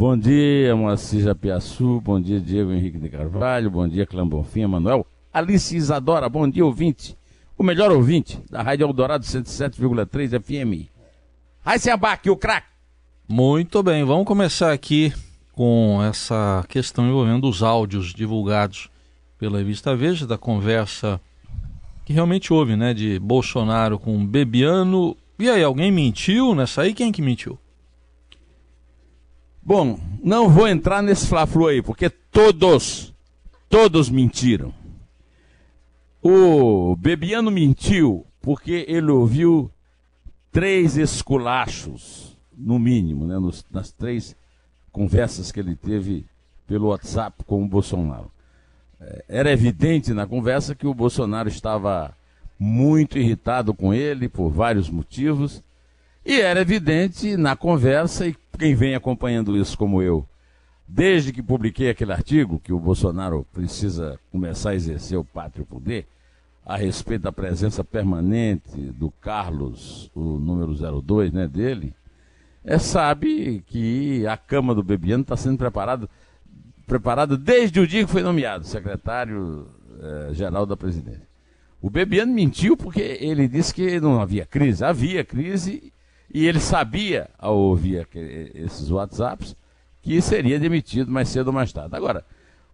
Bom dia, Moacir Japiaçu. Bom dia, Diego Henrique de Carvalho. Bom dia, Clã Bonfim, Manuel. Alice Isadora. Bom dia, ouvinte. O melhor ouvinte da Rádio Eldorado 107,3 FM. Raíssa Abac, o craque. Muito bem, vamos começar aqui com essa questão envolvendo os áudios divulgados pela revista Veja da conversa que realmente houve, né, de Bolsonaro com Bebiano. E aí, alguém mentiu nessa aí? Quem que mentiu? Bom, não vou entrar nesse fla-flu aí, porque todos, todos mentiram. O Bebiano mentiu porque ele ouviu três esculachos, no mínimo, né, nos, nas três conversas que ele teve pelo WhatsApp com o Bolsonaro. É, era evidente na conversa que o Bolsonaro estava muito irritado com ele por vários motivos, e era evidente na conversa, e quem vem acompanhando isso como eu, desde que publiquei aquele artigo que o Bolsonaro precisa começar a exercer o pátrio poder, a respeito da presença permanente do Carlos, o número 02 né, dele, é, sabe que a cama do Bebiano está sendo preparado, preparada desde o dia que foi nomeado secretário-geral eh, da presidência. O Bebiano mentiu porque ele disse que não havia crise. Havia crise e ele sabia, ao ouvir esses WhatsApps, que seria demitido mais cedo ou mais tarde. Agora,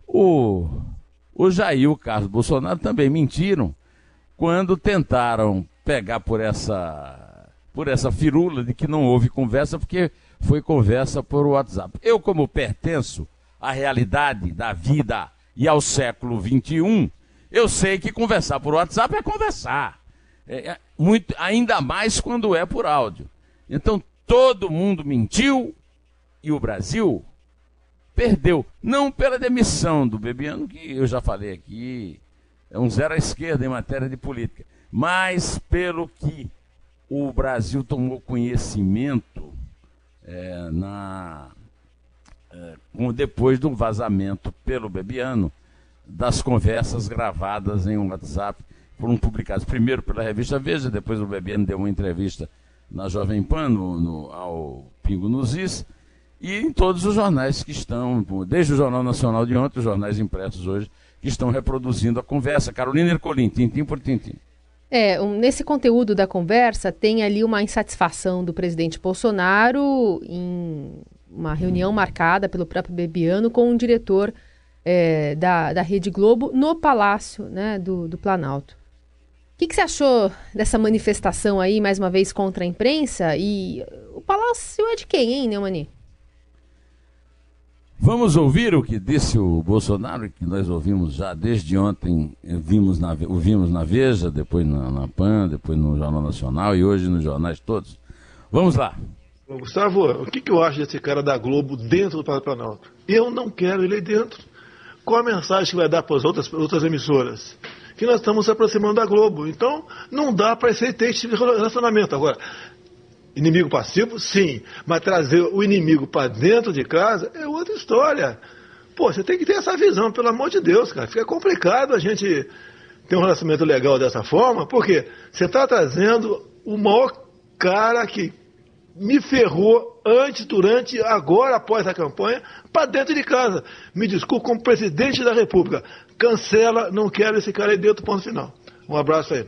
o, o Jair e o Carlos Bolsonaro também mentiram quando tentaram pegar por essa, por essa firula de que não houve conversa, porque foi conversa por WhatsApp. Eu, como pertenço à realidade da vida e ao século XXI, eu sei que conversar por WhatsApp é conversar. É, é muito, ainda mais quando é por áudio. Então todo mundo mentiu e o Brasil perdeu. Não pela demissão do Bebiano, que eu já falei aqui, é um zero à esquerda em matéria de política, mas pelo que o Brasil tomou conhecimento é, na, é, depois de um vazamento pelo Bebiano das conversas gravadas em um WhatsApp, foram publicadas primeiro pela revista Veja, depois o Bebiano deu uma entrevista na Jovem Pan, no, no, ao Pingo nos Is, e em todos os jornais que estão, desde o Jornal Nacional de ontem, os jornais impressos hoje, que estão reproduzindo a conversa. Carolina Ercolim, tintim por tintim. É, um, nesse conteúdo da conversa tem ali uma insatisfação do presidente Bolsonaro em uma reunião marcada pelo próprio Bebiano com um diretor é, da, da Rede Globo no Palácio né, do, do Planalto. O que, que, você achou dessa manifestação aí, mais uma vez, contra a imprensa? E o palácio é de quem, hein, Neumani? Vamos ouvir o que disse o Bolsonaro, que nós ouvimos já desde ontem, vimos na, ouvimos na Veja, depois na, na PAN, depois no Jornal Nacional e hoje nos jornais todos. Vamos lá. Gustavo, o que, que eu acho desse cara da Globo dentro do Palácio Planalto? Eu não quero ele aí dentro. Qual a mensagem que vai dar para as outras, outras emissoras? Que nós estamos se aproximando da Globo. Então, não dá para esse tipo de relacionamento. Agora, inimigo passivo, sim, mas trazer o inimigo para dentro de casa é outra história. Pô, você tem que ter essa visão, pelo amor de Deus, cara. Fica complicado a gente ter um relacionamento legal dessa forma, porque você está trazendo o maior cara que me ferrou antes, durante, agora, após a campanha, para dentro de casa. Me desculpe, como presidente da República. Cancela, não quero esse cara aí dentro, ponto final. Um abraço aí.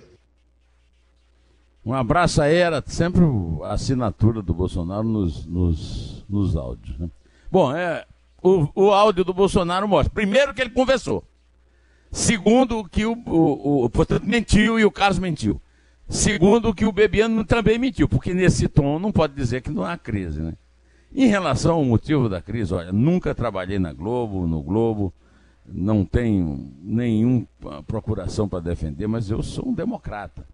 Um abraço aí, era sempre a assinatura do Bolsonaro nos, nos, nos áudios. Né? Bom, é, o, o áudio do Bolsonaro mostra, primeiro, que ele conversou. Segundo, que o, o, o portanto, mentiu e o Carlos mentiu. Segundo, que o Bebiano também mentiu, porque nesse tom não pode dizer que não há crise, né? Em relação ao motivo da crise, olha, nunca trabalhei na Globo, no Globo, não tenho nenhuma procuração para defender, mas eu sou um democrata.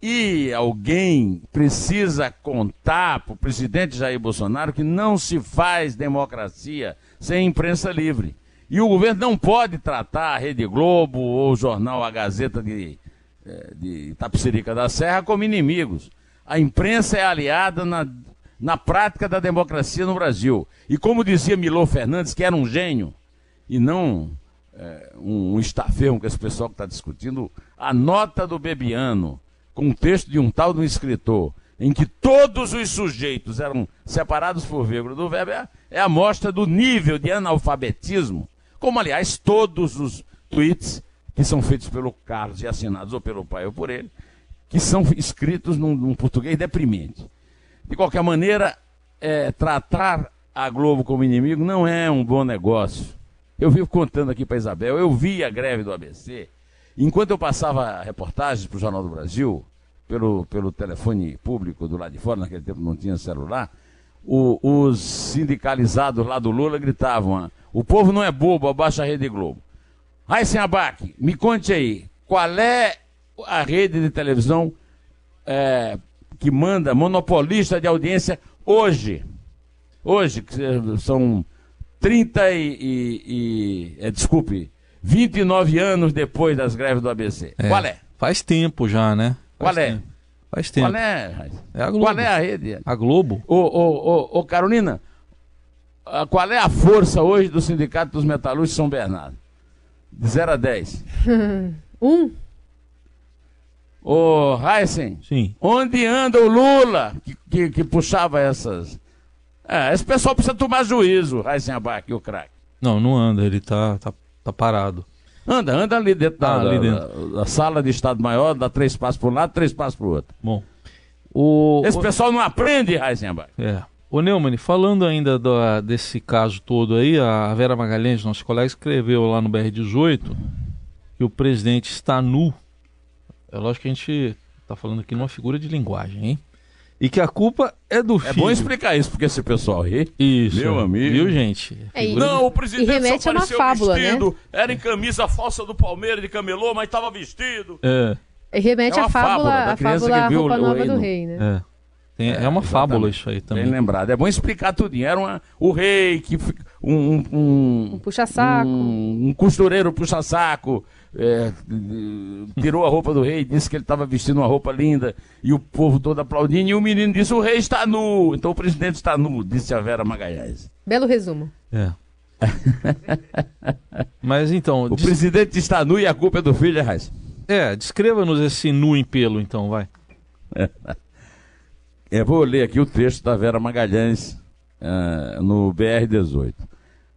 E alguém precisa contar para o presidente Jair Bolsonaro que não se faz democracia sem imprensa livre. E o governo não pode tratar a Rede Globo ou o jornal A Gazeta de, de Itapecerica da Serra como inimigos. A imprensa é aliada na, na prática da democracia no Brasil. E como dizia Milô Fernandes, que era um gênio, e não é, um, um estaferro com esse pessoal que está discutindo, a nota do Bebiano, com o texto de um tal de um escritor, em que todos os sujeitos eram separados por vírgula do verbo, é, é a mostra do nível de analfabetismo, como aliás todos os tweets que são feitos pelo Carlos e assinados ou pelo pai ou por ele, que são escritos num, num português deprimente. De qualquer maneira, é, tratar a Globo como inimigo não é um bom negócio. Eu vivo contando aqui para Isabel, eu vi a greve do ABC. Enquanto eu passava reportagens para o Jornal do Brasil, pelo, pelo telefone público do lado de fora, naquele tempo não tinha celular, o, os sindicalizados lá do Lula gritavam: ah, o povo não é bobo, abaixa a Rede Globo. Raíssen Abac, me conte aí, qual é a rede de televisão é, que manda, monopolista de audiência hoje? Hoje, que são 30 e, e, e é, desculpe, 29 anos depois das greves do ABC. É, Qual é? Faz tempo já, né? Faz Qual é? tempo. Faz tempo. Qual é? É a Globo. Qual é a rede? A Globo. Ô, ô, ô, ô Carolina, qual é a força hoje do Sindicato dos Metalúrgicos de São Bernardo? De 0 a 10. um. Ô, Heisen. Sim. Onde anda o Lula que, que, que puxava essas é, esse pessoal precisa tomar juízo, Heisenbach e o craque. Não, não anda, ele tá, tá, tá parado. Anda, anda ali dentro, da, ah, ali dentro. Da, da, sala de Estado Maior, dá três passos para um lado, três passos para o outro. Bom. O, Esse o... pessoal não aprende, Heisenbach. É. Ô Neumann, falando ainda do, desse caso todo aí, a Vera Magalhães, nosso colega, escreveu lá no BR-18 que o presidente está nu. É lógico que a gente está falando aqui numa figura de linguagem, hein? E que a culpa é do filho. É bom explicar isso, porque esse pessoal ri. Isso. Meu amigo. Viu, gente? É, não, o presidente só apareceu fábula, vestido. Né? Era em camisa falsa do Palmeiras de camelô, mas estava vestido. É. E remete é à fábula, a fábula a roupa nova o do rei, né? É. Tem, é, é, uma fábula isso aí também. Bem lembrado. É bom explicar tudinho. Era uma, o rei que um um, um, um puxa-saco, um, um costureiro puxa-saco é, tirou a roupa do rei, disse que ele estava vestindo uma roupa linda, e o povo todo aplaudindo, e o menino disse: o rei está nu, então o presidente está nu, disse a Vera Magalhães. Belo resumo. É. Mas então. O presidente está nu e a culpa é do filho, Raiz. É, descreva-nos esse nu em pelo, então, vai. É, vou ler aqui o texto da Vera Magalhães uh, no BR-18.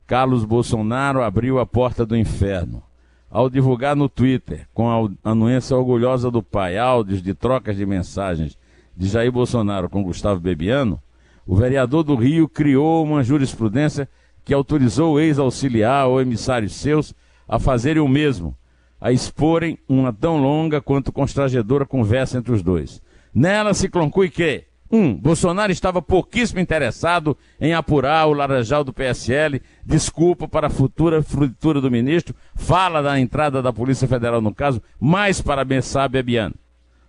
Carlos Bolsonaro abriu a porta do inferno ao divulgar no Twitter, com a anuência orgulhosa do pai, áudios de trocas de mensagens de Jair Bolsonaro com Gustavo Bebiano, o vereador do Rio criou uma jurisprudência que autorizou o ex-auxiliar ou emissários seus a fazerem o mesmo, a exporem uma tão longa quanto constrangedora conversa entre os dois. Nela se conclui que um, Bolsonaro estava pouquíssimo interessado em apurar o laranjal do PSL, desculpa para a futura frutura do ministro, fala da entrada da Polícia Federal no caso, mais para Bessá Bebiano.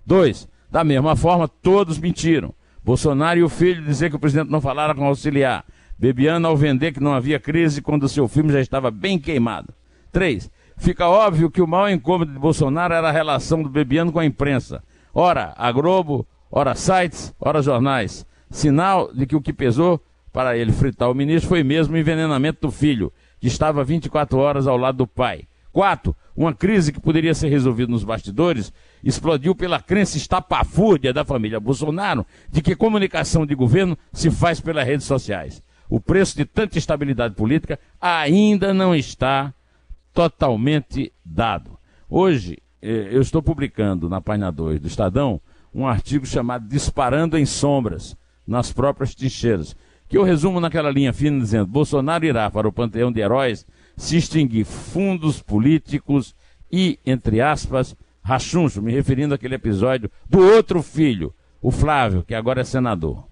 Dois, da mesma forma, todos mentiram. Bolsonaro e o filho dizer que o presidente não falara com o auxiliar. Bebiano ao vender que não havia crise quando seu filme já estava bem queimado. Três, fica óbvio que o maior incômodo de Bolsonaro era a relação do Bebiano com a imprensa. Ora, a Globo, ora sites, ora jornais. Sinal de que o que pesou para ele fritar o ministro foi mesmo o envenenamento do filho, que estava 24 horas ao lado do pai. Quatro, uma crise que poderia ser resolvida nos bastidores explodiu pela crença estapafúrdia da família Bolsonaro de que comunicação de governo se faz pelas redes sociais. O preço de tanta estabilidade política ainda não está totalmente dado. Hoje, eh, eu estou publicando na página 2 do Estadão um artigo chamado Disparando em Sombras, nas próprias trincheiras, que eu resumo naquela linha fina dizendo: Bolsonaro irá para o panteão de heróis se extinguir fundos políticos e, entre aspas, rachuncho, me referindo àquele episódio do outro filho, o Flávio, que agora é senador.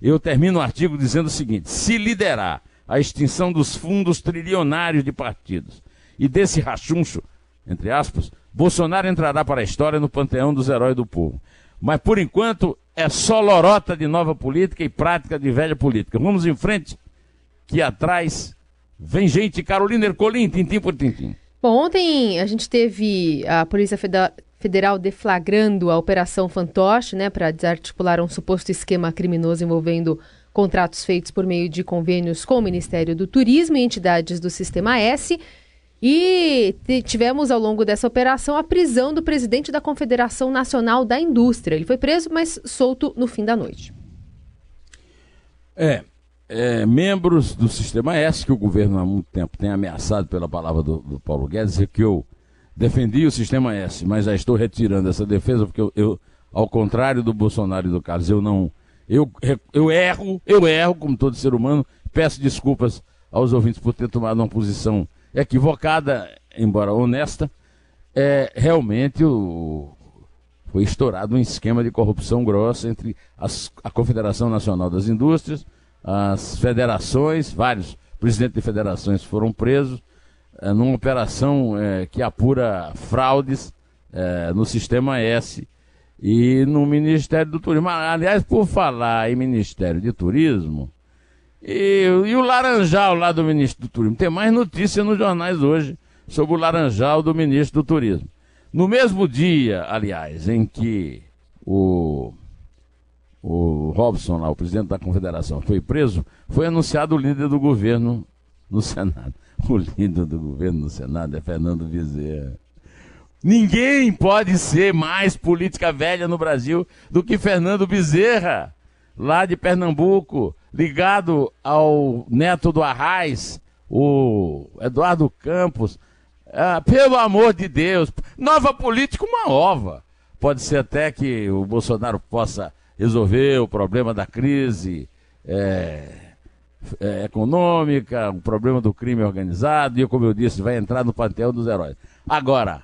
Eu termino o artigo dizendo o seguinte: se liderar a extinção dos fundos trilionários de partidos e desse rachuncho, entre aspas, Bolsonaro entrará para a história no panteão dos heróis do povo. Mas por enquanto é só lorota de nova política e prática de velha política. Vamos em frente, que atrás vem gente. Carolina Ercolim, tintim por tintim. Bom, ontem a gente teve a Polícia Federal deflagrando a Operação Fantoche, né, para desarticular um suposto esquema criminoso envolvendo contratos feitos por meio de convênios com o Ministério do Turismo e entidades do Sistema S. E tivemos ao longo dessa operação a prisão do presidente da Confederação Nacional da Indústria. Ele foi preso, mas solto no fim da noite. É, é membros do Sistema S, que o governo há muito tempo tem ameaçado pela palavra do, do Paulo Guedes, que eu defendi o Sistema S, mas já estou retirando essa defesa, porque eu, eu ao contrário do Bolsonaro e do Carlos, eu não. Eu, eu erro, eu erro, como todo ser humano, peço desculpas aos ouvintes por ter tomado uma posição equivocada, embora honesta, é, realmente o, foi estourado um esquema de corrupção grossa entre as, a Confederação Nacional das Indústrias, as federações, vários presidentes de federações foram presos, é, numa operação é, que apura fraudes é, no Sistema S e no Ministério do Turismo. Aliás, por falar em Ministério de Turismo, e, e, o Laranjal lá do ministro do Turismo. Tem mais notícia nos jornais hoje sobre o Laranjal do ministro do Turismo. No mesmo dia, aliás, em que o, o Robson, lá, o presidente da confederação, foi preso, foi anunciado o líder do governo no Senado. O líder do governo no Senado é Fernando Bezerra. Ninguém pode ser mais política velha no Brasil do que Fernando Bezerra, lá de Pernambuco ligado ao neto do Arraes, o Eduardo Campos. Ah, pelo amor de Deus, nova política, uma ova. Pode ser até que o Bolsonaro possa resolver o problema da crise é, é, econômica, o problema do crime organizado, e como eu disse, vai entrar no panteão dos heróis. Agora,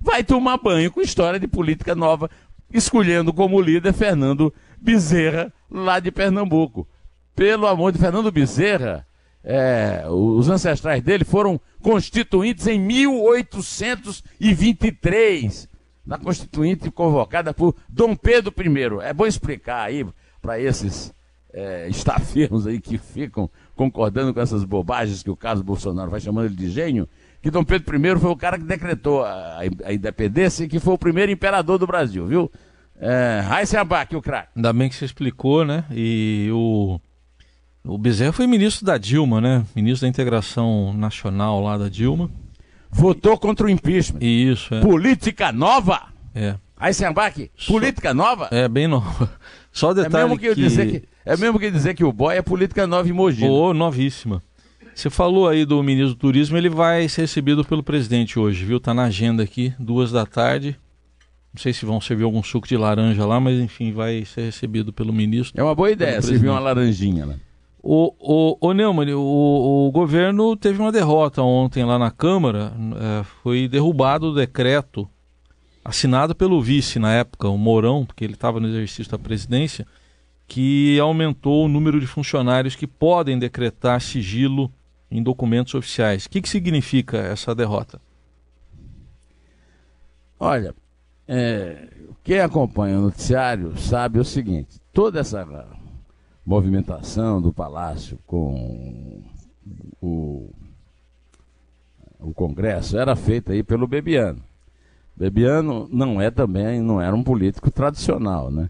vai tomar banho com história de política nova, escolhendo como líder Fernando Bezerra, lá de Pernambuco pelo amor de Fernando Bezerra, é, os ancestrais dele foram constituintes em 1823, na Constituinte convocada por Dom Pedro I. É bom explicar aí para esses é, estafirmos aí que ficam concordando com essas bobagens que o Carlos Bolsonaro vai chamando ele de gênio, que Dom Pedro I foi o cara que decretou a, a independência e que foi o primeiro imperador do Brasil, viu? É, Raíssa Abac, o craque. Ainda bem que você explicou, né? E o o Bezerra foi ministro da Dilma, né? Ministro da Integração Nacional lá da Dilma. Votou contra o impeachment. Isso, é. Política nova. É. Aí Sembac, política nova? É, bem nova. Só o detalhe é mesmo que, que... Dizer que é mesmo que dizer que o boy é política nova em Mogi. Oh, novíssima. Você falou aí do ministro do Turismo, ele vai ser recebido pelo presidente hoje, viu? Tá na agenda aqui, duas da tarde. Não sei se vão servir algum suco de laranja lá, mas enfim, vai ser recebido pelo ministro. É uma boa ideia, servir uma laranjinha, né? O, o, o Neumann, o, o governo teve uma derrota ontem lá na Câmara, é, foi derrubado o decreto assinado pelo vice na época, o Mourão, porque ele estava no exercício da presidência, que aumentou o número de funcionários que podem decretar sigilo em documentos oficiais. O que, que significa essa derrota? Olha, é, quem acompanha o noticiário sabe o seguinte: toda essa movimentação do Palácio com o, o Congresso era feita aí pelo Bebiano. Bebiano não é também, não era um político tradicional, né?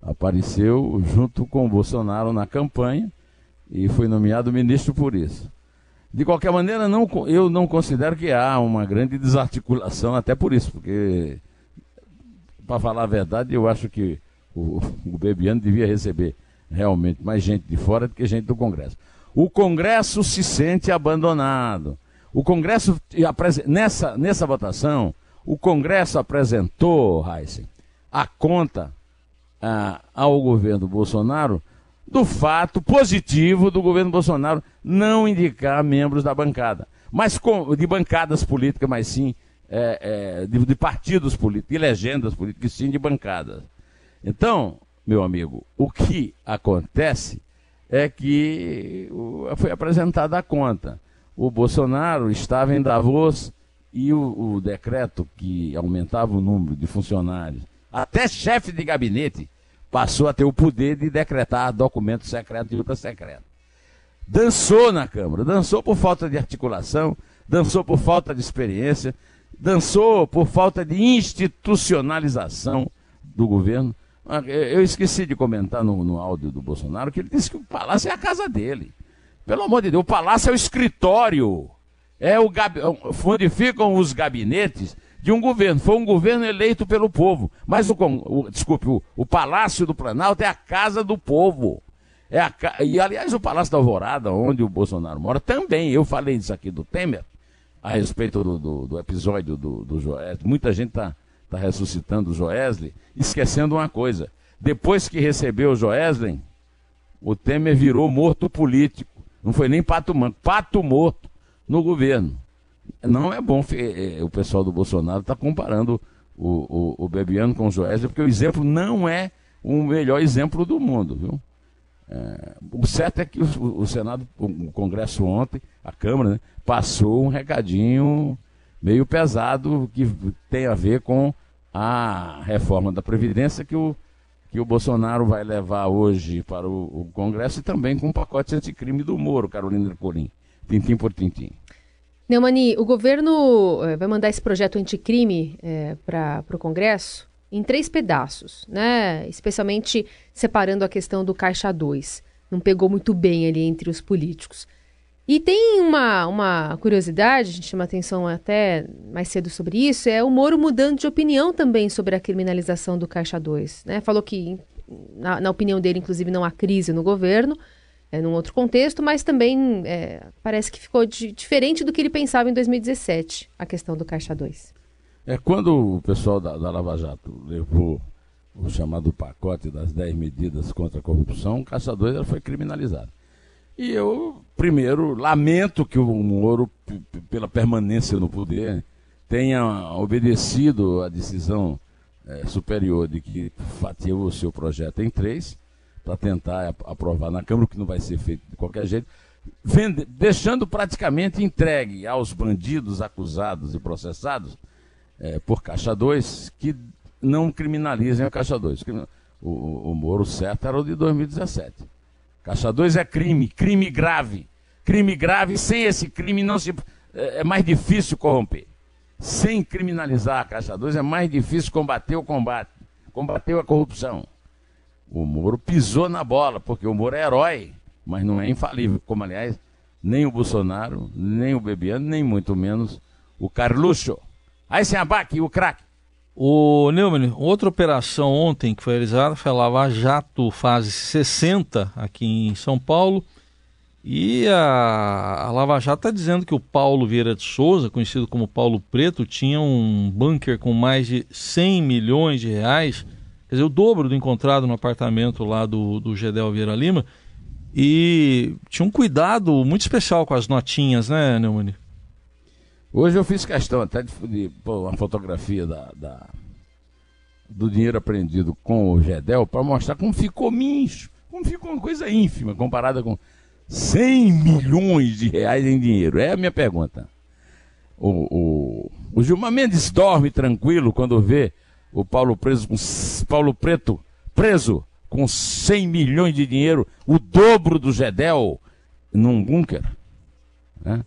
Apareceu junto com o Bolsonaro na campanha e foi nomeado ministro por isso. De qualquer maneira, não, eu não considero que há uma grande desarticulação, até por isso, porque, para falar a verdade, eu acho que o, o Bebiano devia receber realmente mais gente de fora do que gente do Congresso. O Congresso se sente abandonado. O Congresso, nessa, nessa votação, o Congresso apresentou, Heisen, a conta ah, ao governo Bolsonaro do fato positivo do governo Bolsonaro não indicar membros da bancada, mas com, de bancadas políticas, mas sim é, é, de, de, partidos políticos, de legendas políticas, sim de bancadas. Então, meu amigo, o que acontece é que foi apresentada a conta. O Bolsonaro estava em Davos e o, o decreto que aumentava o número de funcionários até chefe de gabinete, passou a ter o poder de decretar documento secreto e ultra secreto. Dançou na Câmara, dançou por falta de articulação, dançou por falta de experiência, dançou por falta de institucionalização do governo. Ah, eu esqueci de comentar no, no áudio do Bolsonaro que ele disse que o palácio é a casa dele. Pelo amor de Deus, o palácio é o escritório. É o gab... onde ficam os gabinetes de um governo. Foi um governo eleito pelo povo. Mas o, o desculpe, o, o Palácio do Planalto é a casa do povo. É a, e aliás, o Palácio da Alvorada, onde o Bolsonaro mora, também. Eu falei disso aqui do Temer, a respeito do, do, do episódio do, do Joesley. Muita gente está tá ressuscitando o Joesley, esquecendo uma coisa. Depois que recebeu o Joesley, o Temer virou morto político. Não foi nem pato manco, pato morto no governo. Não é bom é, o pessoal do Bolsonaro tá comparando o, o, o Bebiano com o Joesley, porque o exemplo não é o melhor exemplo do mundo, viu? É, o certo é que o, o, Senado, o Congresso ontem, a Câmara, né, passou um recadinho meio pesado que tem a ver com a reforma da Previdência que o, que o Bolsonaro vai levar hoje para o, o Congresso e também com o pacote anticrime do Moro, Carolina Ercolim, tintim por tintim. Neumani, o governo eh, vai mandar esse projeto anticrime eh, para o Congresso em três pedaços, né? Especialmente separando a questão do Caixa 2. Não pegou muito bem ali entre os políticos. E tem uma, uma curiosidade, a gente chama atenção até mais cedo sobre isso, é o Moro mudando de opinião também sobre a criminalização do Caixa 2. Né? Falou que, na, na opinião dele, inclusive, não há crise no governo, é, num outro contexto, mas também é, parece que ficou de, diferente do que ele pensava em 2017, a questão do Caixa 2. É, quando o pessoal da, da Lava Jato levou o chamado pacote das 10 medidas contra a corrupção, o Caixa 2 foi criminalizado. E eu, primeiro, lamento que o Moro, pela permanência no poder, tenha obedecido à decisão é, superior de que fatiou o seu projeto em três, para tentar aprovar na Câmara, o que não vai ser feito de qualquer jeito, vende, deixando praticamente entregue aos bandidos acusados e processados é, por Caixa 2 que não criminalizem a Caixa 2. O, o, o Moro certo era o de 2017. 2 é crime, crime grave. Crime grave, sem esse crime não se é, é mais difícil corromper. Sem criminalizar 2 é mais difícil combater o combate, combater a corrupção. O Moro pisou na bola, porque o Moro é herói, mas não é infalível, como aliás nem o Bolsonaro, nem o Bebiano, nem muito menos o Carluxo. Aí sem abaque, o craque. O Neumann, outra operação ontem que foi realizada foi a Lava Jato fase 60 aqui em São Paulo. E a, a Lava Jato está dizendo que o Paulo Vieira de Souza, conhecido como Paulo Preto, tinha um bunker com mais de 100 milhões de reais, quer dizer, o dobro do encontrado no apartamento lá do, do Gedel Vieira Lima. E tinha um cuidado muito especial com as notinhas, né, Neumann? Hoje eu fiz questão até de, de pôr uma fotografia da, da, do dinheiro apreendido com o Gedel para mostrar como ficou mincho, como ficou uma coisa ínfima comparada com 100 milhões de reais em dinheiro. É a minha pergunta. O, o, o Gilmar Mendes dorme tranquilo quando vê o Paulo preso com Paulo Preto preso com 100 milhões de dinheiro, o dobro do Gedel num bunker. Né?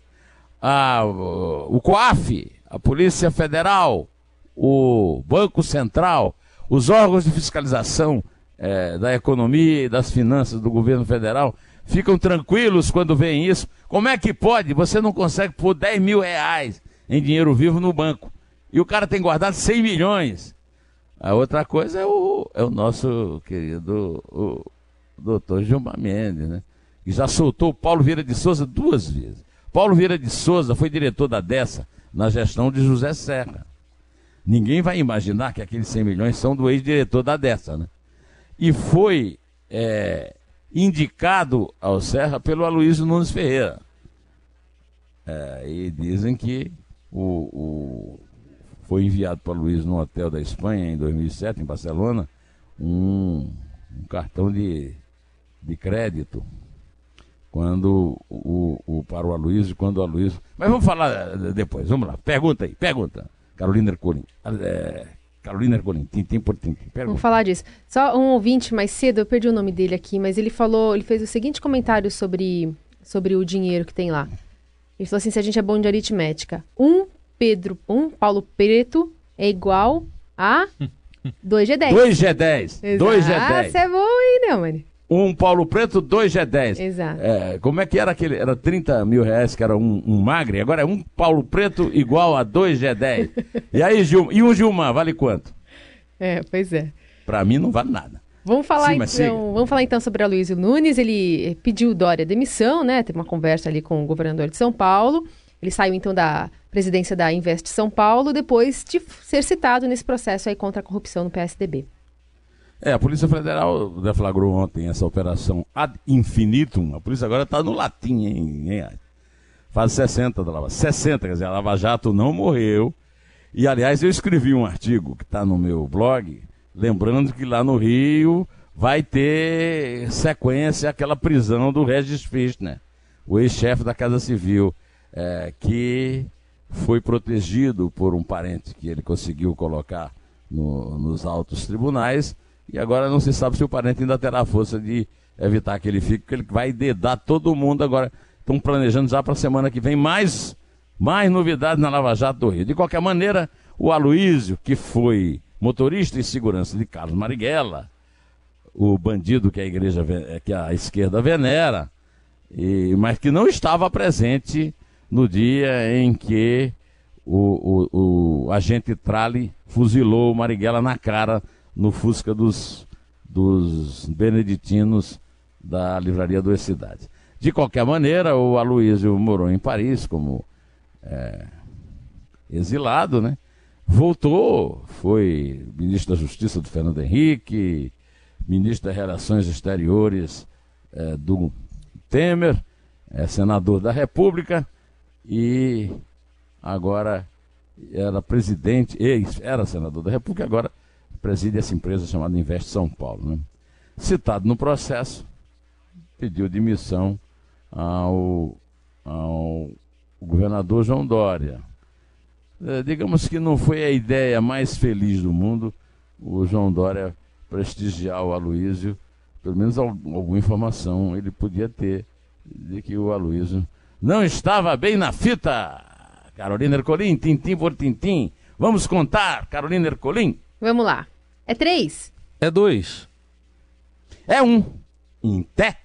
A, o COAF, a Polícia Federal, o Banco Central, os órgãos de fiscalização é, da economia e das finanças do governo federal ficam tranquilos quando veem isso. Como é que pode? Você não consegue pôr 10 mil reais em dinheiro vivo no banco. E o cara tem guardado 100 milhões. A outra coisa é o, é o nosso querido o doutor Gilmar Mendes, né? Que já soltou o Paulo Vieira de Souza duas vezes. Paulo Vieira de Souza foi diretor da Dessa na gestão de José Serra. Ninguém vai imaginar que aqueles 100 milhões são do ex-diretor da Dessa, né? E foi é, indicado ao Serra pelo Aloysio Nunes Ferreira. É, e dizem que o, o, foi enviado para o Luiz no hotel da Espanha em 2007, em Barcelona, um, um cartão de, de crédito quando o, o, para o Aloysio, quando o Aloysio. Mas vamos falar eh, depois, vamos lá. Pergunta aí, pergunta. Carolina Ercolim. É, Carolina Ercolim, tintim por tintim. Pergunta. Vamos falar disso. Só um ouvinte mais cedo, eu perdi o nome dele aqui, mas ele falou, ele fez o seguinte comentário sobre, sobre o dinheiro que tem lá. Ele falou assim, se a gente é bom de aritmética, um Pedro, um Paulo Preto é igual a 2G10. 2G10. 2G10. Ah, você é bom aí, né, mano? Um Paulo Preto, 2G10. Exato. É, como é que era aquele? Era 30 mil reais que era um, um magre, agora é um Paulo Preto igual a 2G10. E aí, Gil, e um Gilmar, vale quanto? É, pois é. Pra mim não vale nada. Vamos falar, Sim, então, vamos falar então sobre a Luísa Nunes. Ele pediu Dória demissão, né? Teve uma conversa ali com o governador de São Paulo. Ele saiu então da presidência da Invest São Paulo depois de ser citado nesse processo aí contra a corrupção no PSDB. É, a Polícia Federal deflagrou ontem essa operação ad infinitum. A polícia agora está no latim, hein? Faz 60 da Lava 60, quer dizer, a Lava Jato não morreu. E, aliás, eu escrevi um artigo que está no meu blog, lembrando que lá no Rio vai ter sequência aquela prisão do Regis Fischner, o ex-chefe da Casa Civil, é, que foi protegido por um parente que ele conseguiu colocar no- nos altos tribunais e agora não se sabe se o parente ainda terá a força de evitar que ele fique, porque ele vai dedar todo mundo agora. Estão planejando já para a semana que vem mais, mais novidades na Lava Jato do Rio. De qualquer maneira, o Aloísio, que foi motorista e segurança de Carlos Marighella, o bandido que a igreja ve- que a esquerda venera, e, mas que não estava presente no dia em que o, o, o agente Trali fuzilou o Marighella na cara no Fusca dos, dos beneditinos da Livraria Duas Cidades. De qualquer maneira, o Aloysio morou em Paris como é, exilado, né? Voltou, foi ministro da Justiça do Fernando Henrique, ministro das Relações Exteriores eh, do Temer, é senador da República e agora era presidente, ex, era senador da República, agora preside essa empresa chamada Invest São Paulo. Né? Citado no processo, pediu demissão ao, ao governador João Dória. Eh, digamos que não foi a ideia mais feliz do mundo o João Dória prestigiar o Aloísio, pelo menos al- alguma informação ele podia ter de que o Aloísio não estava bem na fita. Carolina Ercolim, tintim por tintim. Vamos contar, Carolina Ercolim. Vamos lá. É três. É dois. É um. Em té.